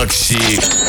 Макси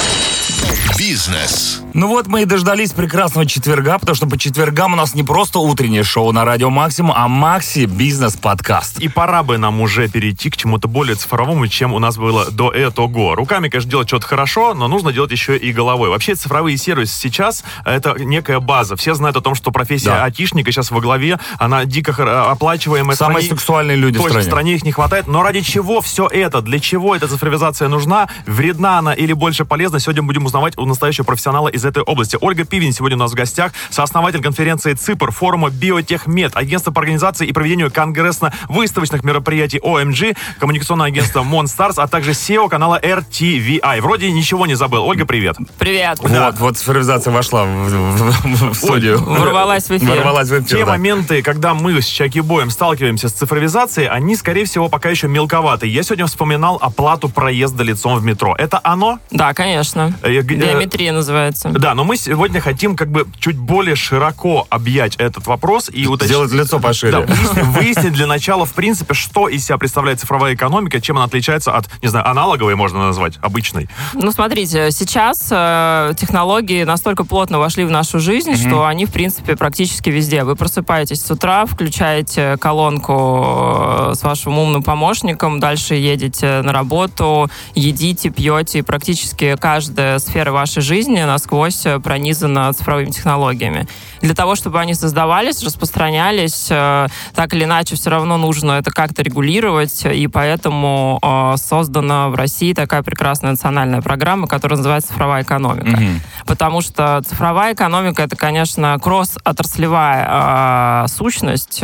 Бизнес. Ну вот мы и дождались прекрасного четверга, потому что по четвергам у нас не просто утреннее шоу на радио Максимум, а Макси Бизнес Подкаст. И пора бы нам уже перейти к чему-то более цифровому, чем у нас было до этого. Руками, конечно, делать что-то хорошо, но нужно делать еще и головой. Вообще цифровые сервисы сейчас это некая база. Все знают о том, что профессия Да. айтишника сейчас во главе, она дико оплачиваемая. Самые стране- сексуальные люди в Точно, стране. в стране их не хватает. Но ради чего все это? Для чего эта цифровизация нужна? Вредна она или больше полезна? Сегодня будем узнавать у настоящего профессионала из этой области. Ольга Пивень сегодня у нас в гостях, сооснователь конференции ЦИПР, форума Биотехмед, агентство по организации и проведению конгрессно-выставочных мероприятий OMG, коммуникационное агентство Monstars, а также CEO канала RTVI. Вроде ничего не забыл. Ольга, привет. Привет. Вот, вот цифровизация вошла в, в- в студию. Ворвалась в эфир. Ворвалась в эфир, Те да. моменты, когда мы с Чаки-боем сталкиваемся с цифровизацией, они, скорее всего, пока еще мелковаты. Я сегодня вспоминал оплату проезда лицом в метро. Это оно? Да, конечно. Э, Биометрия называется. Да, но мы сегодня хотим как бы чуть более широко объять этот вопрос и уточнить. Сделать лицо пошире. Да, выяснить, выяснить для начала, в принципе, что из себя представляет цифровая экономика, чем она отличается от, не знаю, аналоговой можно назвать, обычной. Ну, смотрите, сейчас э, технологии настолько плотно вошли в нашу жизнь, что они, в принципе, практически везде. Вы просыпаетесь с утра, включаете колонку э, с вашим умным помощником, дальше едете на работу, едите, пьете, и практически каждая сфера вашей жизни насквозь э, пронизана цифровыми технологиями. Для того, чтобы они создавались, распространялись, э, так или иначе, все равно нужно это как-то регулировать, и поэтому э, создана в России такая прекрасная национальная программа, которая называется «Цифровая экономика». Потому что цифровая экономика — это, конечно, кросс-отраслевая сущность,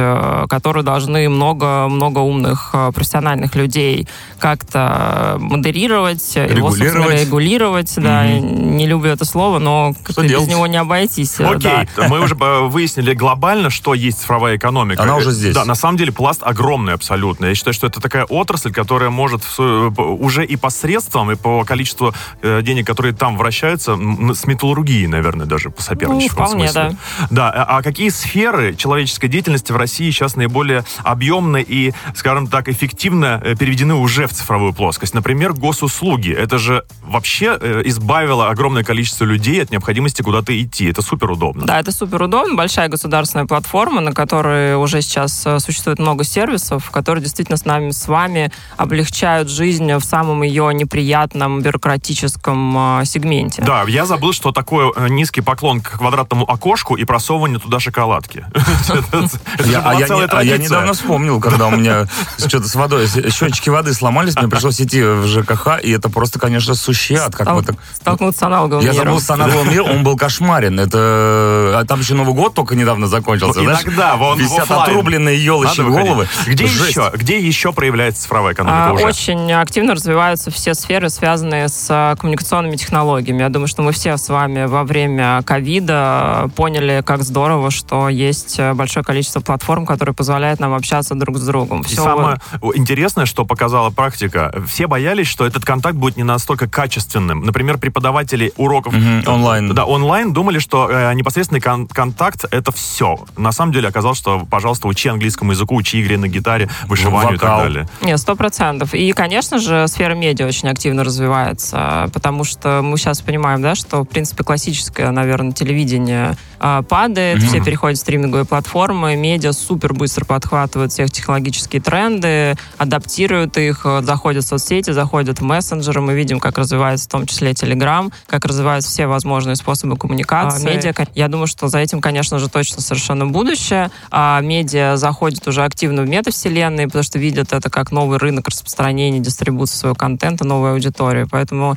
которую должны много-много умных профессиональных людей как-то модерировать, его, собственно, Регулировать. регулировать. Да, я не люблю это слово, но как-то без него не обойтись. э, да. Окей, мы уже э, выяснили глобально, что есть цифровая экономика. Она уже Э, здесь. Да, на самом деле пласт огромный абсолютно. Я считаю, что это такая отрасль, которая может в по- уже и по средствам, и по количеству э, денег, которые там вращаются, с металлургией, наверное, даже посоперничать. Ну, в вполне, смысле. Да, а а какие сферы человеческой деятельности в России сейчас наиболее объемно и, скажем так, эффективно э, переведены уже в цифровую плоскость? Например, госуслуги. Это же вообще э, избавило огромное количество людей от необходимости куда-то идти. Это супер удобно. Да, это супер удобно. Большая государственная платформа, на которой уже сейчас э, существует много сервисов, которые действительно с нами, с вами облегчают жизнь в самом ее неприятном бюрократическом э, сегменте. Да, я забыл, что такое э, низкий поклон к квадратному окошку и просовывание туда шоколадки. А, я, а недавно вспомнил, когда у меня что-то с водой, счетчики воды сломались, мне пришлось идти в ЖКХ, и это просто, конечно, сущий ад. Как Стал- так... Столкнуться с аналоговым Я миром. забыл с аналоговым миром, он был кошмарен. Это... а там еще Новый год только недавно закончился. Ну, знаешь? иногда, вон, Висят отрубленные выходить. головы. Где Жесть. еще, где еще проявляется цифровая экономика А, уже? Очень активно развиваются все сферы, связанные с а, коммуникационными технологиями. Я думаю, что мы все с вами во время ковида поняли, как здорово, что есть э, большое количество платформ, которые позволяют нам общаться друг с другом. И Всё самое интересное, что показала практика, все боялись, что этот контакт будет не настолько качественным. Например, преподаватели уроков Мгм, онлайн. Да, онлайн думали, что э, непосредственный кон- контакт это все. На самом деле оказалось, что, пожалуйста, учи английскому языку, учи игре на гитаре, вышиванию и так Вокал. далее. Нет, сто процентов. И, конечно же, сфера медиа очень активно развивается, потому что мы сейчас понимаем, да, что, в принципе, классическое, наверное, телевидение а, падает, все переходят в стриминговые платформы, медиа супер быстро подхватывают всех технологические тренды, адаптируют их, э, заходят в соцсети, заходят в мессенджеры, мы видим, как развивается в том числе Telegram, как развиваются все возможные способы коммуникации. А, медиа, я думаю, что за этим, конечно же, точно совершенно будущее. А медиа заходят уже активно в метавселенные, потому что видят это как новый рынок распространения, дистрибуции своего контента, новой аудитории. Поэтому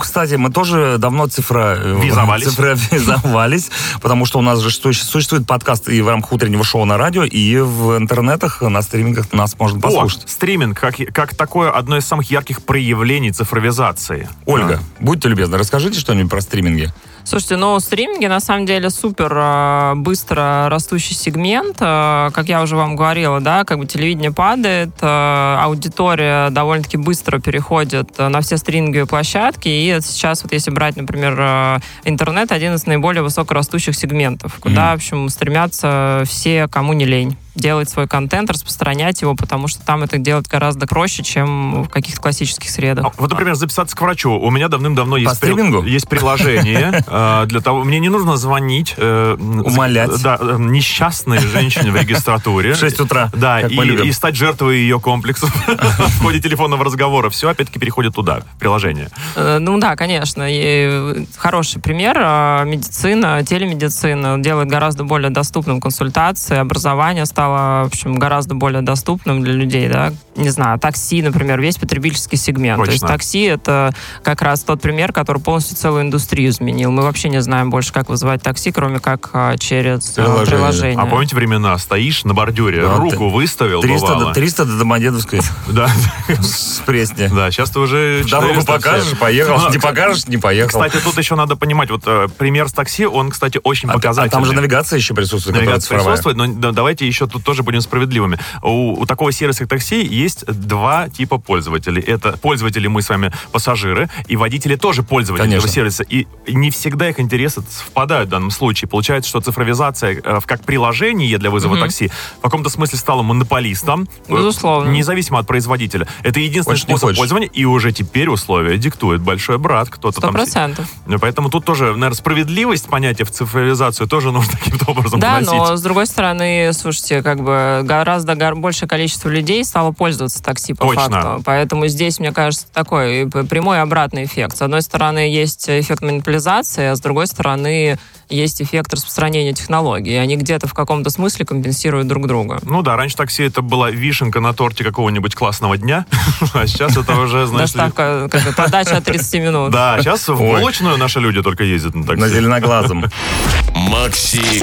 Кстати, мы тоже давно цифра... Визовались. цифровизовались, потому что у нас же су- существует подкаст и в рамках утреннего шоу на радио, и в интернетах, на стримингах нас можно О, послушать. стриминг, как, как такое одно из самых ярких проявлений цифровизации. Ольга, будьте любезны, расскажите что-нибудь про стриминги. Слушайте, ну, стриминги на самом деле супер э, быстро растущий сегмент. Э, как я уже вам говорила, да, как бы телевидение падает, э, аудитория довольно-таки быстро переходит на все стриминговые площадки. И сейчас, вот если брать, например, интернет, один из наиболее высокорастущих сегментов, куда, в общем, стремятся все, кому не лень. Делать свой контент, распространять его, потому что там это делать гораздо проще, чем в каких-то классических средах. А, вот, например, записаться к врачу. У меня давным-давно есть, стримингу? есть приложение э, для того... Мне не нужно звонить... э, Умолять. Да, э, несчастной женщине в регистратуре. В 6 утра, Да, и, стать жертвой ее комплексов в ходе телефонного разговора. Все, опять-таки, переходит туда, в приложение. Ну да, конечно. И хороший пример. Э, Медицина, телемедицина делает гораздо более доступным консультации, образование стало, в общем, гораздо более доступным для людей, да. Не знаю, такси, например, весь потребительский сегмент. То есть Точно. такси — это как раз тот пример, который полностью целую индустрию изменил. Мы вообще не знаем больше, как вызывать такси, кроме как э, через э, Приложение. приложение. А помните времена? Стоишь на бордюре, Да, руку ты- выставил, 300, бывало. до- 300 до Домодедовской Да, с Пресни. да, сейчас ты уже... Дорогу 400 покажешь, поехал. Ну, Не покажешь, не поехал. Кстати, тут еще надо понимать, вот э, пример с такси, он, кстати, очень А, показательный. а там же навигация еще присутствует, Навигация присутствует, но да, давайте еще тут тоже будем справедливыми. У, у такого сервиса как такси есть два типа пользователей. Это пользователи мы с вами пассажиры, и водители тоже пользователи Конечно. этого сервиса. И не всегда их интересы совпадают в данном случае. Получается, что цифровизация э, в- как приложение для вызова Мгм. такси в каком-то смысле стала монополистом. э, Безусловно. Независимо от производителя. Это единственный Хочешь, не способ пользования, и уже теперь условия диктует большой брат, кто-то там... процентов. Ну, Поэтому тут тоже, наверное, справедливость понятия в цифровизацию тоже нужно каким-то образом Да, вносить. но с другой стороны, слушайте, как бы гораздо гор- большее количество людей стало пользоваться такси по Точно. факту. Поэтому здесь, мне кажется, такой п- прямой обратный эффект. С одной стороны, есть эффект монополизации, а с другой стороны, есть эффект распространения технологий. Они где-то в каком-то смысле компенсируют друг друга. Ну да, раньше такси это была вишенка на торте какого-нибудь классного дня, а сейчас это уже, знаешь. Доставка, как бы, подача от 30 минут. Да, сейчас в булочную наши люди только ездят на На такси. зеленоглазом. Макси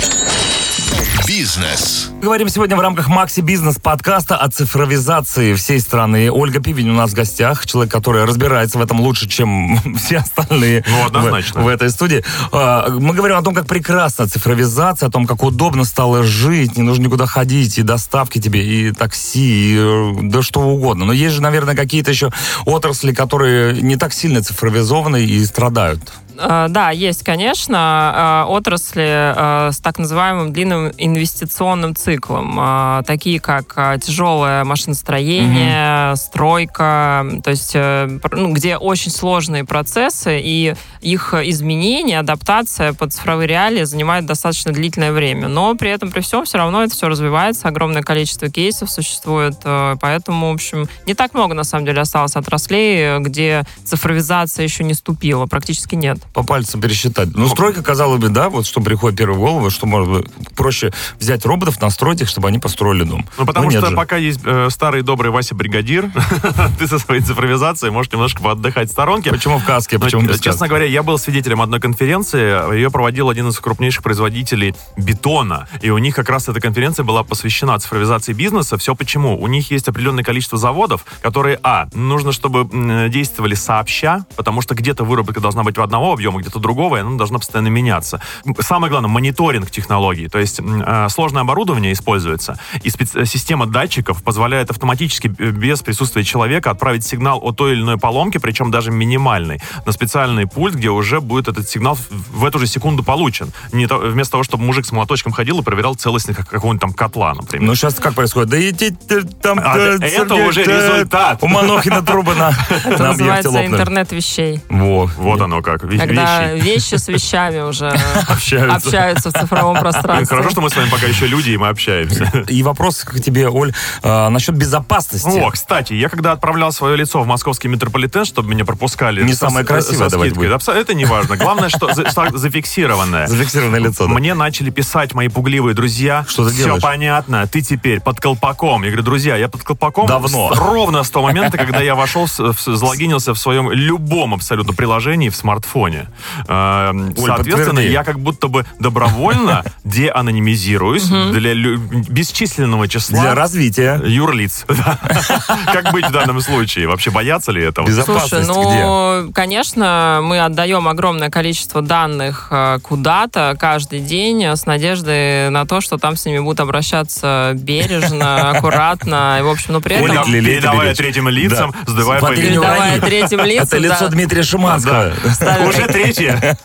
Бизнес. Говорим сегодня в рамках Макси Бизнес подкаста о цифровизации всей страны. Ольга Пивень у нас в гостях, человек, который разбирается в этом лучше, чем все остальные Ну, в- однозначно. в, этой студии. А, Мы говорим о том, как прекрасна цифровизация, о том, как удобно стало жить, не нужно никуда ходить, и доставки тебе, и такси, и э, да что угодно. Но есть же, наверное, какие-то еще отрасли, которые не так сильно цифровизованы и страдают. Э, Да, есть, конечно, э, отрасли э, с так называемым длинным инвестиционным циклом, такие как тяжелое машиностроение, стройка, то есть э, ну, где очень сложные процессы, и их изменение, адаптация под цифровые реалии занимает достаточно длительное время. Но при этом, при всем, все равно это все развивается, огромное количество кейсов существует, э, поэтому, в общем, не так много, на самом деле, осталось отраслей, э, где цифровизация еще не ступила, практически нет. По пальцам пересчитать. Ну, стройка, казалось бы, да, вот что приходит первой в голову, что может быть проще взять роботов, настроить их, чтобы они построили дом. Ну, потому нет что же. пока есть э, старый добрый Вася Бригадир, ты со своей цифровизацией можешь немножко поотдыхать в сторонке. Почему в каске, Но, почему без честно каски? говоря, я был свидетелем одной конференции. Ее проводил один из крупнейших производителей бетона. И у них как раз эта конференция была посвящена цифровизации бизнеса. Все почему? У них есть определенное количество заводов, которые, а, нужно, чтобы действовали сообща, потому что где-то выработка должна быть в одного объема, где-то другого, и она должна постоянно меняться. Самое главное, мониторинг технологий. То есть э, сложное оборудование используется, и специ- система датчиков позволяет автоматически, э, без присутствия человека, отправить сигнал о той или иной поломке, причем даже минимальной, на специальный пульт, где уже будет этот сигнал в- эту же секунду получен. Не то- вместо того, чтобы мужик с молоточком ходил и проверял целостность как- какого-нибудь там котла, например. Ну, сейчас как происходит? Да идите э, там... А, э, это Сергей, уже э, результат. У Манохина трубы на, Это называется интернет вещей. Во. вот оно как. Когда вещи. вещи с вещами уже Общаются. общаются в цифровом пространстве. Хорошо, что мы с вами пока еще люди, и мы общаемся. И вопрос к тебе, Оль, а, насчет безопасности. О, кстати, я когда отправлял свое лицо в московский метрополитен, чтобы меня пропускали... Не самое со красивое давать будет. Это не важно. Главное, что за- что зафиксированное. Зафиксированное лицо. Мне начали писать мои пугливые друзья. Что ты Все делаешь? понятно, ты теперь под колпаком. Я говорю, друзья, я под колпаком Давно. ровно с того момента, когда я вошел, залогинился в своем любом абсолютно приложении в смартфоне. Э, Соответственно, подтверди. я как будто бы добровольно деанонимизируюсь для лю- бесчисленного числа Для развития. юрлиц. Как быть в данном случае? Вообще бояться ли этого? Безопасность Слушай, где? ну, конечно, мы отдаем огромное количество данных э, куда-то каждый день э, с надеждой на то, что там с ними будут обращаться бережно, аккуратно. И, в общем, ну, при этом... Передавая третьим лицам, Да. сдавая. Передавая третьим лицам, Это лицо. Дмитрия Шиманского. ставят Уже третье.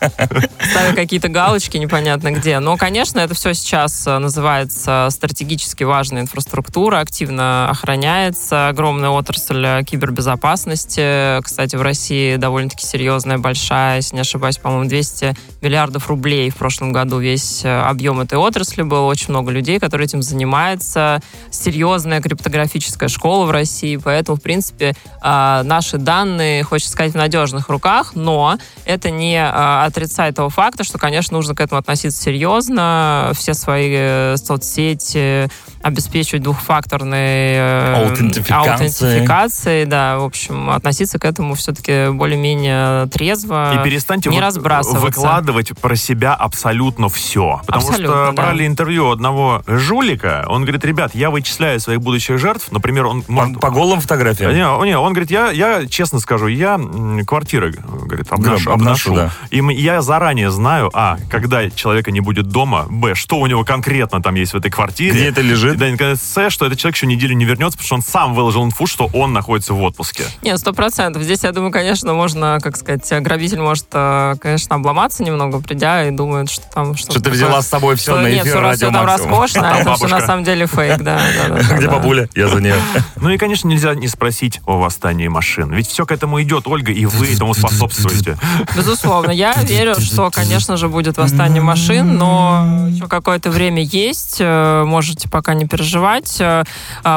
ставя какие-то галочки непонятно где. Но, конечно, это все сейчас э, называется стратегически важная инфраструктура, активно охраняется. Огромная отрасль э, кибербезопасности. Кстати, в России довольно-таки серьезная, большая, если не ошибаюсь, по-моему, 200 миллиардов рублей в прошлом году весь э, объем этой отрасли был. Очень много людей, которые этим занимаются. Серьезная криптографическая школа в России. Поэтому, в принципе, наши данные, хочется сказать, в надежных руках, но это не а, отрицает того факта, что, конечно, нужно к этому относиться серьезно. Все свои э, соцсети обеспечивать двухфакторной э, Аутентификацией. аутентификацией, да, в общем, относиться к этому все-таки более-менее трезво. И перестаньте не вы- разбрасываться. выкладывать про себя абсолютно все. Потому Абсолютно, что да. брали интервью одного жулика, он говорит, ребят, я вычисляю своих будущих жертв, например, он... По, может- по голым фотографиям. Не, не, он говорит, я, я честно скажу, я квартиры, говорит, обношу. Да, обношу, обношу. да. И я заранее знаю, а, когда человека не будет дома, б, что у него конкретно там есть в этой квартире. Где это лежит? И, да, наконец, с, что этот человек еще неделю не вернется, потому что он сам выложил инфу, что он находится в отпуске. Нет, сто процентов. Здесь, я думаю, конечно, можно, как сказать, грабитель может, э, конечно, обломаться немного, придя и думает, что там что Что ты взяла с собой все что на нет, эфир все, радио все там роскошно, а это все на самом деле фейк, да. да, да, да, Где да. бабуля? Я за нее. Ну и, конечно, нельзя не спросить о восстании машин. Ведь все к этому идет, Ольга, и вы этому способствуете. Безусловно, я верю, что, конечно же, будет восстание машин, но еще какое-то время есть, можете пока не переживать.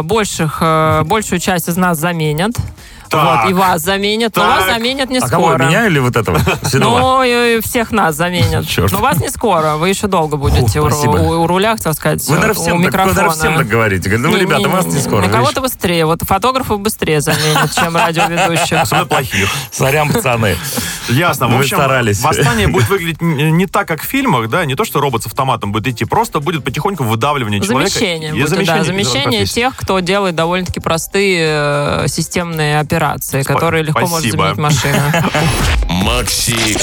Больших, большую часть из нас заменят. Так. Вот, и вас заменят, но вас Так. заменят не А кого, скоро. меня или вот этого? Ну, и всех нас заменят. Черт. Но вас не скоро, вы еще долго будете Фу, у, у- у руля, хотел сказать, Вы, наверное, у так, вы, микрофона. наверное, всем так говорите. Говорите, ну, Не- ребята, не- вас не скоро. На кого-то быстрее. Вот фотографов быстрее заменят, чем радиоведущих. Особенно плохих. Сорян, пацаны. Ясно. Общем, старались. восстание будет выглядеть не так, как в фильмах, да, не то, что робот с автоматом будет идти, просто будет потихоньку выдавливание человека. Замещение будет, замещение, да, замещение тех, кто делает довольно-таки простые э, системные операции, которые легко может спасибо. заменить машина. Макси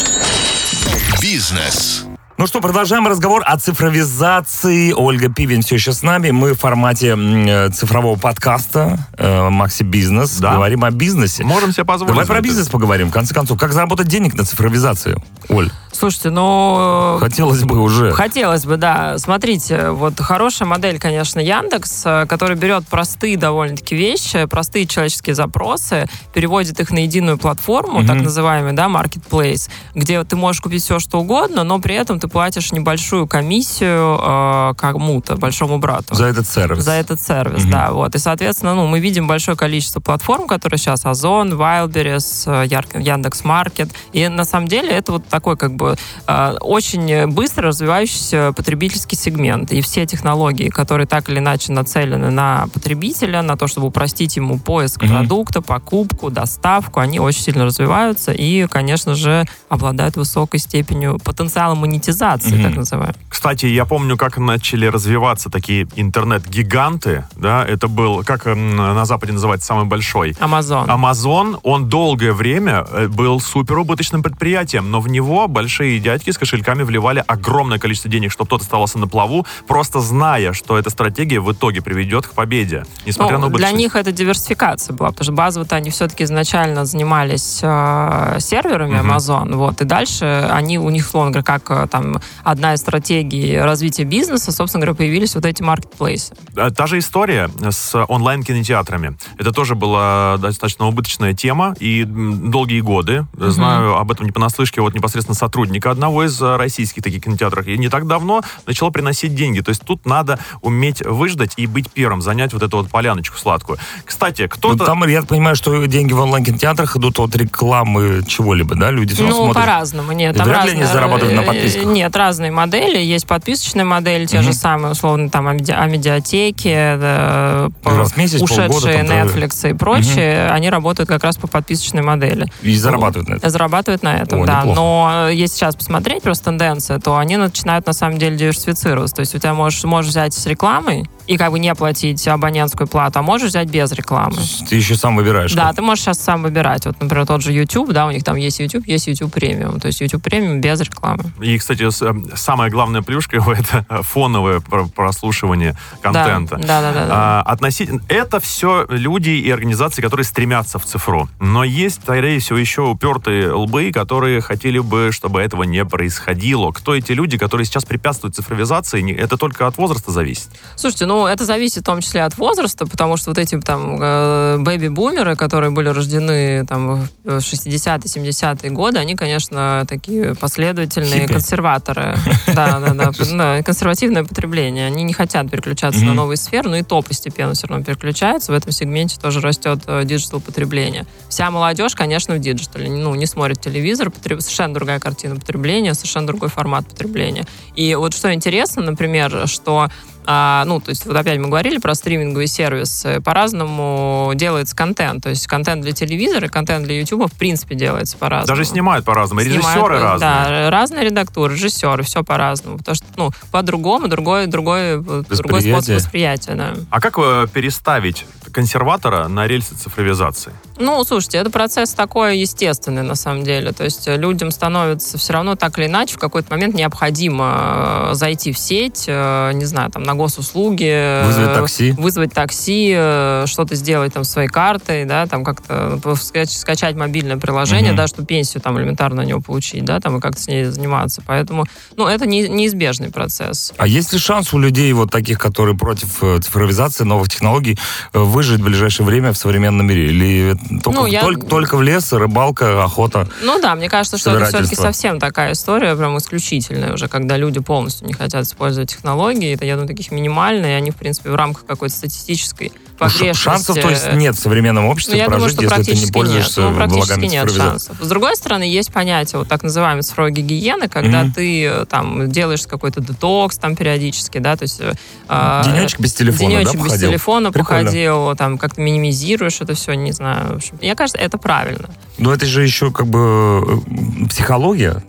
Бизнес. Ну что, продолжаем разговор о цифровизации. Ольга Пивин все еще с нами. Мы в формате э, цифрового подкаста э, Макси Бизнес. Да. Говорим о бизнесе. Можем себе позволить. Давай про бизнес поговорим. В конце концов, как заработать денег на цифровизацию? Оль, Слушайте, ну... хотелось бы уже. Хотелось бы, да. Смотрите, вот хорошая модель, конечно, Яндекс, э, который берет простые довольно-таки вещи, простые человеческие запросы, переводит их на единую платформу, так называемый, да, marketplace, где ты можешь купить все, что угодно, но при этом ты платишь небольшую комиссию э, кому-то, большому брату. За этот сервис. За этот сервис, да, вот. И, соответственно, ну, мы видим большое количество платформ, которые сейчас Озон, Wildberries, э, Яндекс.Маркет. И на самом деле это вот такой как бы э, очень быстро развивающийся потребительский сегмент. И все технологии, которые так или иначе нацелены на потребителя, на то, чтобы упростить ему поиск Мгм. продукта, покупку, доставку, они очень сильно развиваются и, конечно же, обладают высокой степенью потенциала монетизации, Мгм. так называемой. Кстати, я помню, как начали развиваться такие интернет-гиганты, да, это был, как на Западе называется, самый большой. Amazon. Amazon, он долгое время э, был суперубыточным предприятием, но в него большие дядьки с кошельками вливали огромное количество денег, чтобы тот оставался на плаву, просто зная, что эта стратегия в итоге приведет к победе, несмотря Ну, на для убыточность. них это диверсификация была, потому что базово-то они все-таки изначально занимались э, серверами Мгм. Amazon, вот, и дальше они, у них, словно говоря, как э, там одна из стратегий развития бизнеса, собственно говоря, появились вот эти маркетплейсы. Э, Та же история с онлайн-кинотеатрами. Это тоже была достаточно убыточная тема, и долгие годы, э, знаю об этом не понаслышке, вот непосредственно сотрудника одного из э, российских таких кинотеатров, и не так давно начало приносить деньги. То есть тут надо уметь выждать и быть первым, занять вот эту вот поляночку сладкую. Кстати, Ну, кто-то... там, я понимаю, что деньги в онлайн-кинотеатрах идут от рекламы чего-либо, да? Люди все Ну, смотрят. по-разному, нет. И Там вряд ли они разные- зарабатывают на э, подписках. Нет, разные модели. Есть подписочные модели, те Мгм. же самые, условно, там, о меди- о медиатеке, да, по- Раз в месяц, полгода, ушедшие там, да. Netflix и прочие, они работают как раз по подписочной модели. И зарабатывают на это. Зарабатывают на этом, О, да. неплохо. Но э, если сейчас посмотреть просто тенденции, то они начинают на самом деле диверсифицироваться. То есть у тебя можешь, можешь взять с рекламой, и как бы не платить абонентскую плату, а можешь взять без рекламы. Ты еще сам выбираешь. Да, как. ты можешь сейчас сам выбирать. Вот, например, тот же YouTube, да, у них там есть YouTube, есть YouTube премиум. То есть YouTube премиум без рекламы. И, кстати, с- э, самая главная плюшка его это фоновое про- прослушивание контента. Да, да, да, да. А, относительно... Это все люди и организации, которые стремятся в цифру. Но есть, скорее всего, еще упертые лбы, которые хотели бы, чтобы этого не происходило. Кто эти люди, которые сейчас препятствуют цифровизации? Это только от возраста зависит. Слушайте, ну это зависит в том числе от возраста, потому что вот эти там э, бэби-бумеры, которые были рождены там в 60-е, 70-е годы, они, конечно, такие последовательные Хиппи. консерваторы. Да, да, да. Да, Консервативное потребление. Они не хотят переключаться на новые сферы, но и то постепенно все равно переключается. В этом сегменте тоже растет digital потребление. Вся молодежь, конечно, в digital е. Ну, не смотрит телевизор, совершенно другая картина потребления, совершенно другой формат потребления. И вот что интересно, например, что а, ну, то есть вот опять мы говорили про стриминговый сервис. Э, По-разному делается контент. То есть контент для телевизора и контент для YouTube в принципе делается по-разному. Даже снимают по-разному. Режиссеры э, разные. Да, разные редактуры, режиссеры, все по-разному. Потому что, ну, по-другому, другой, другой, другой способ восприятия, да. А как э, переставить консерватора на рельсы цифровизации? Ну, слушайте, это процесс такой естественный, на самом деле. То есть э, людям становится все равно так или иначе в какой-то момент необходимо э, зайти в сеть, э, не знаю, там, на госуслуги. э, Вызвать такси. Вызвать такси, э, что-то сделать там своей картой, да, там как-то скач- скачать мобильное приложение, Мгм. да, чтобы пенсию там элементарно на него получить, да, там и как-то с ней заниматься. Поэтому, ну, это не, неизбежный процесс. А есть ли шанс у людей вот таких, которые против э, цифровизации, новых технологий, э, выжить в ближайшее время в современном мире? Или только, Ну, я- только, только в лес, рыбалка, охота? Ну да, мне кажется, что это все-таки совсем такая история, прям исключительная уже, когда люди полностью не хотят использовать технологии. Это, я думаю, таких минимальные, и они, в принципе, в рамках какой-то статистической Ну, погрешности. Шансов, то есть, нет в современном Ну, обществе я думаю, прожить, что если ты не пользуешься нет. Ну, практически нет шансов. С другой стороны, есть понятие вот так называемой цифровой гигиены, когда Мгм. ты э, там делаешь какой-то детокс там периодически, да, то есть... э, а, Денечек без телефона, денечек да, без походил? телефона Прикольно. походил, там как-то минимизируешь это все, не знаю. В общем, мне кажется, это правильно. Но это же еще как бы э, психология.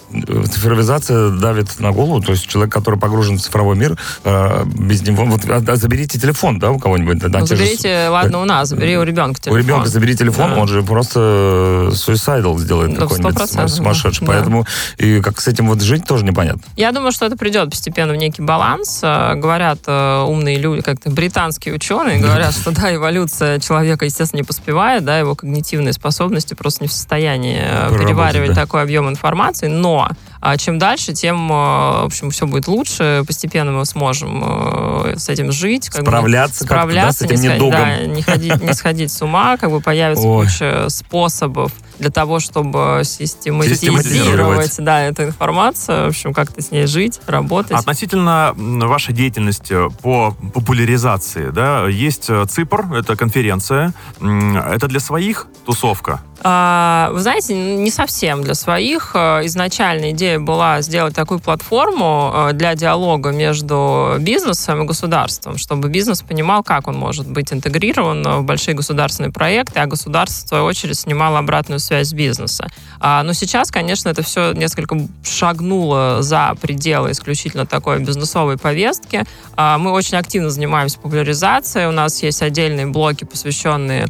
Цифровизация давит на голову. То есть человек, который погружен в цифровой мир, э, без него... Вот, а- а заберите телефон, да, у кого-нибудь? да, Ну, те же заберите, ладно, у нас, забери у ребенка У телефон. ребенка забери телефон, Да. он же просто суицидал сделает Да, какой-нибудь 100%, сумасшедший. да. Поэтому и как с этим вот жить тоже непонятно. Я думаю, что это придет постепенно в некий баланс. Э, Говорят э, умные люди, как-то британские ученые, говорят, что да, эволюция человека, естественно, не поспевает, да, его когнитивные способности просто не в состоянии э, переваривать такой объем информации, но а, чем дальше, тем, э, в общем, все будет лучше, постепенно мы сможем э, с этим жить. как бы, Справляться да, с справляться, этим не, сходить, недугом. да, не, ходить, не сходить с ума, как бы появится Ой. куча способов для того, чтобы систематизировать, Систематизировать. да, эту информацию, в общем, как-то с ней жить, работать. Относительно вашей деятельности по популяризации, да, есть э, ЦИПР, это конференция. Это для своих тусовка? А, Вы знаете, не совсем для своих. Э, Изначально идея была сделать такую платформу э, для диалога между бизнесом и государством, чтобы бизнес понимал, как он может быть интегрирован в большие государственные проекты, а государство, в свою очередь, снимало обратную связь бизнеса. А, Но сейчас, конечно, это все несколько шагнуло за пределы исключительно такой бизнесовой повестки. А, Мы очень активно занимаемся популяризацией. У нас есть отдельные блоки, посвященные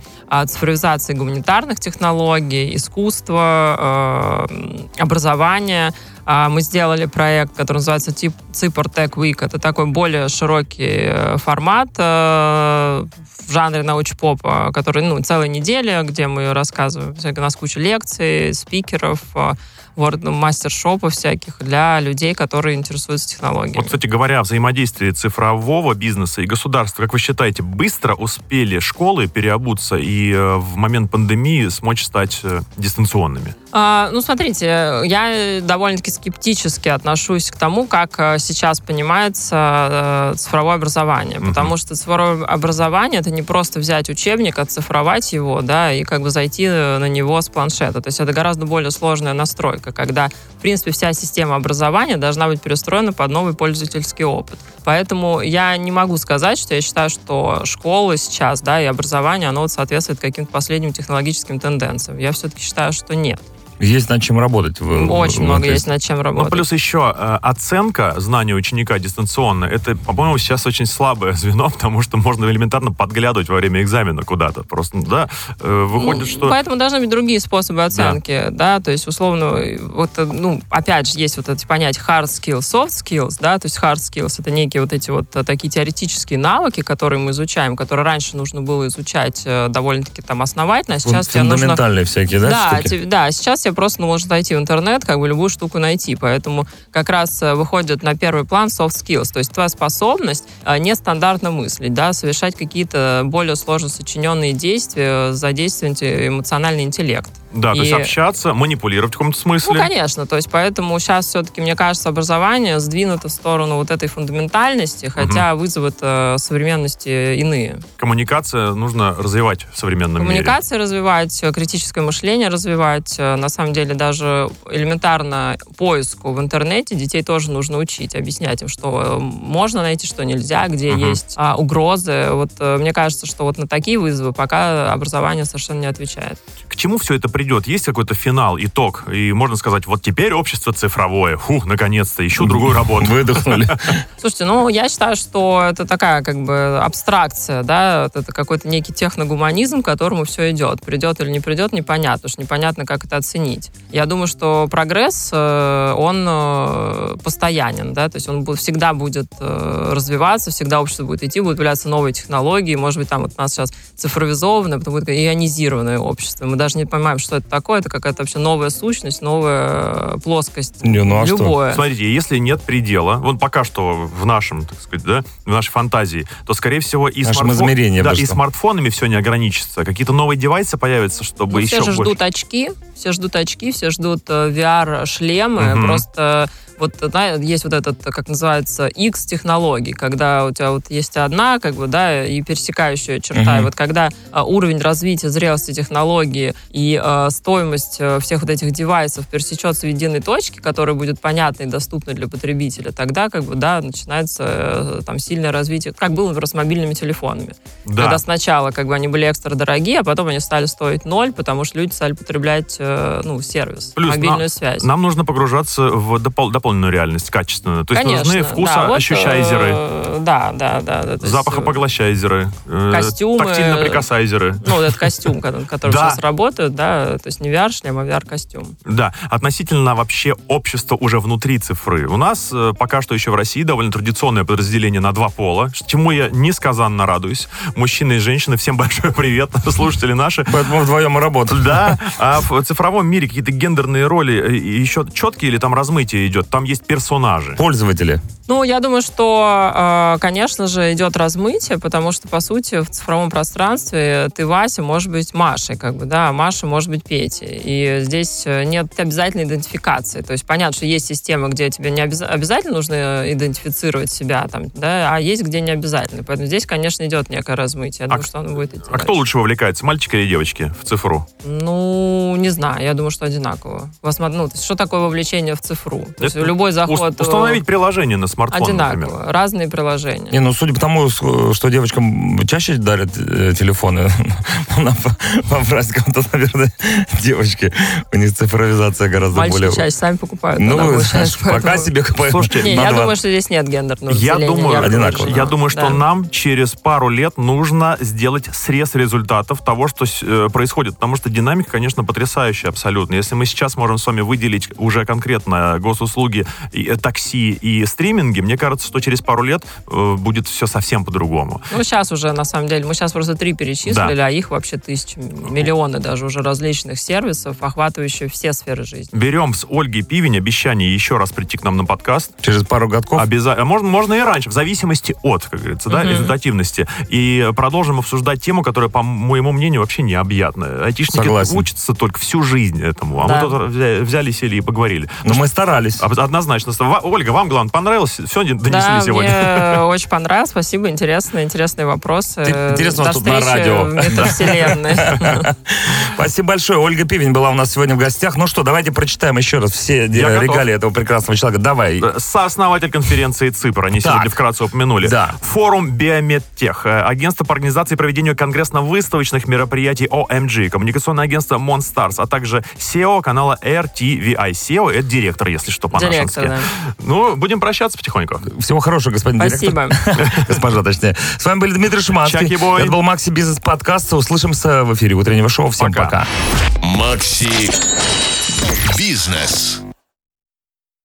цифровизации гуманитарных технологий, искусства, э, образования. А, Мы сделали проект, который называется Ципр Tech Week. Это такой более широкий э, формат э, в жанре научпопа, который, ну, целая неделя, где мы рассказываем. У нас куча лекций, спикеров, вот, ну, мастер-шопов всяких для людей, которые интересуются технологиями. Вот, кстати говоря, о взаимодействии цифрового бизнеса и государства, как вы считаете, быстро успели школы переобуться и э, в момент пандемии смочь стать э, дистанционными? А, ну, смотрите, я довольно-таки скептически отношусь к тому, как э, сейчас понимается э, цифровое образование. Мгм. Потому что цифровое образование это не просто взять учебник, оцифровать его, да, и как бы зайти э, на него с планшета. То есть это гораздо более сложная настройка, когда, в принципе, вся система образования должна быть перестроена под новый пользовательский опыт. Поэтому я не могу сказать, что я считаю, что школы сейчас, да, и образование, оно вот соответствует каким-то последним технологическим тенденциям. Я все-таки считаю, что нет. Есть над чем работать. в- Очень в много этой есть над чем Ну, работать. плюс еще э, оценка знания ученика дистанционно. Это, по-моему, сейчас очень слабое звено, потому что можно элементарно подглядывать во время экзамена куда-то. Просто, да, э, выходит, Ну, что... Поэтому должны быть другие способы оценки, да, то есть условно, вот, э, ну, опять же, есть вот эти понятия hard skills, soft skills, да, то есть hard skills это некие вот эти вот такие теоретические навыки, которые мы изучаем, которые раньше нужно было изучать довольно-таки там основательно, а сейчас тебе нужно... Фундаментальные всякие, да, Да, штуки? те- да, сейчас тебе просто ну, можно зайти в интернет, как бы любую штуку найти. Поэтому как раз э, выходит на первый план soft skills, то есть твоя способность э, нестандартно мыслить, да, совершать какие-то более сложно сочиненные действия, задействовать эмоциональный интеллект. Да, то есть И- общаться, манипулировать в каком-то смысле. Ну, конечно, то есть поэтому сейчас все-таки, мне кажется, образование сдвинуто в сторону вот этой фундаментальности, хотя вызовы э, современности иные. Коммуникация нужно развивать в современном мире. Коммуникации развивать, э, критическое мышление развивать. Э, На самом деле даже элементарно поиску в интернете детей тоже нужно учить, объяснять им, что можно найти, что нельзя, где Мгм. есть а, угрозы. Вот мне кажется, что вот на такие вызовы пока образование совершенно не отвечает. К чему все это придет? Есть какой-то финал, итог? И можно сказать, вот теперь общество цифровое. Фух, наконец-то, ищу другую работу. Выдохнули. Слушайте, ну, я считаю, что это такая, как бы, абстракция, да, это какой-то некий техногуманизм, к которому все идет. Придет или не придет, непонятно, что непонятно, как это оценить. Я думаю, что прогресс, э, он э, постоянен, да, то есть он всегда будет э, развиваться, всегда общество будет идти, будут появляться новые технологии, может быть, там вот у нас сейчас цифровизованное, потом будет ионизированное общество. Мы даже не понимаем, что это такое, это какая-то вообще новая сущность, новая э, плоскость. Не, ну а что? Любое. Смотрите, если нет предела, вот пока что в нашем, так сказать, да, в нашей фантазии, то, скорее всего, и, смартфон- да, и что. смартфонами все не ограничится. Какие-то новые девайсы появятся, чтобы Ну, еще все же больше. ждут очки, все ждут очки, все ждут э, VR-шлемы. Мгм. Просто вот да, есть вот этот, как называется, X-технологии, когда у тебя вот есть одна, как бы, да, и пересекающая черта. Мгм. И вот когда а, уровень развития зрелости технологии и а, стоимость э, всех вот этих девайсов пересечется в единой точке, которая будет понятна и доступна для потребителя, тогда, как бы, да, начинается там сильное развитие, как было, например, с мобильными телефонами. Да. Когда сначала как бы они были экстра дорогие, а потом они стали стоить ноль, потому что люди стали потреблять ну, сервис, Плюс мобильную на- связь. Нам нужно погружаться в допол- дополненную реальность, качественную. То есть Конечно, нужны да, вот, вкусоощущайзеры, э, да, да, да. да, то есть, э, запахопоглощайзеры, э, костюмы, тактильно-прикасайзеры. Ну, вот этот костюм, который, сейчас работает, да, то есть не VR-шлем, а VR-костюм. Да, относительно вообще общества уже внутри цифры. У нас э, пока что еще в России довольно традиционное подразделение на два пола, чему я несказанно радуюсь. Мужчины и женщины, всем большой привет, слушатели наши. Поэтому вдвоем и работали. Да, а цифровом мире какие-то гендерные роли э, еще четкие или там размытие идет? Там есть персонажи. Пользователи. Ну, я думаю, что, э, конечно же, идет размытие, потому что, по сути, в цифровом пространстве ты, Вася, может быть Машей, как бы, да, а Маша может быть Петей. И здесь э, нет обязательной идентификации. То есть понятно, что есть системы, где тебе не обяз- обязательно нужно идентифицировать себя, там, да, а есть, где не обязательно. Поэтому здесь, конечно, идет некое размытие. Я А думаю, к- что оно будет идти А кто дальше. лучше вовлекается, мальчик или девочки в цифру? Ну, не знаю, я думаю, что одинаково. Ну, то есть, что такое вовлечение в цифру? То есть Это любой заход... э, Установить приложение на смартфон, Одинаково. например. Разные приложения. Не, ну, судя по тому, что девочкам чаще дарят э, телефоны на, по, по праздникам, то, наверное, девочки, у них цифровизация гораздо Мальчики более... чаще сами покупают. Ну, она получается, пока поэтому- себе по- Слушайте, Не, я два. думаю, что здесь нет гендерного Я думаю, Одинаково. Я думаю, что Да. нам через пару лет нужно сделать срез результатов того, что э, происходит. Потому что динамика, конечно, потрясающая абсолютно. Если мы сейчас можем с вами выделить уже конкретно госуслуги, и, э, такси и стриминги, мне кажется, что через пару лет э, будет все совсем по-другому. Ну, сейчас уже, на самом деле, мы сейчас просто три перечислили, а их вообще тысячи, миллионы даже уже различных сервисов, охватывающие все сферы жизни. Берем с Ольгой Пивень обещание еще раз прийти к нам на подкаст. Через пару годков Обязательно. Можно, можно и раньше, в зависимости от, как говорится, да, результативности. И продолжим обсуждать тему, которая, по моему мнению, вообще необъятная. Айтишники Согласен. учатся только всю жизнь этому. А Да. мы тут взя- взяли, сели и поговорили. Но мы старались. Однозначно. Ольга, вам, главное, понравилось? Все донесли да, сегодня? мне очень понравилось, спасибо, интересно, интересные вопросы. Ин- интересно До тут на радио. метавселенной. Спасибо большое. Ольга Пивень была у нас сегодня в гостях. Ну что, давайте прочитаем еще раз все Я э, готов. регалии этого прекрасного человека. Давай. Э, Сооснователь конференции ЦИПР, они Так. сегодня вкратце упомянули. Да. Форум Биомедтех, э, агентство по организации и проведению конгрессно-выставочных мероприятий ОМГ, коммуникационное агентство Монстар, Stars, а также SEO канала RTVI. SEO — это директор, если что, по-нашенски. Директор, Ну, будем прощаться потихоньку. Всего хорошего, господин Спасибо. директор. Госпожа, точнее. С вами были Дмитрий Шиманский. Чаки-бой. Это был Макси Бизнес Подкаст. Услышимся в эфире утреннего шоу. Всем Пока. пока. Макси Бизнес.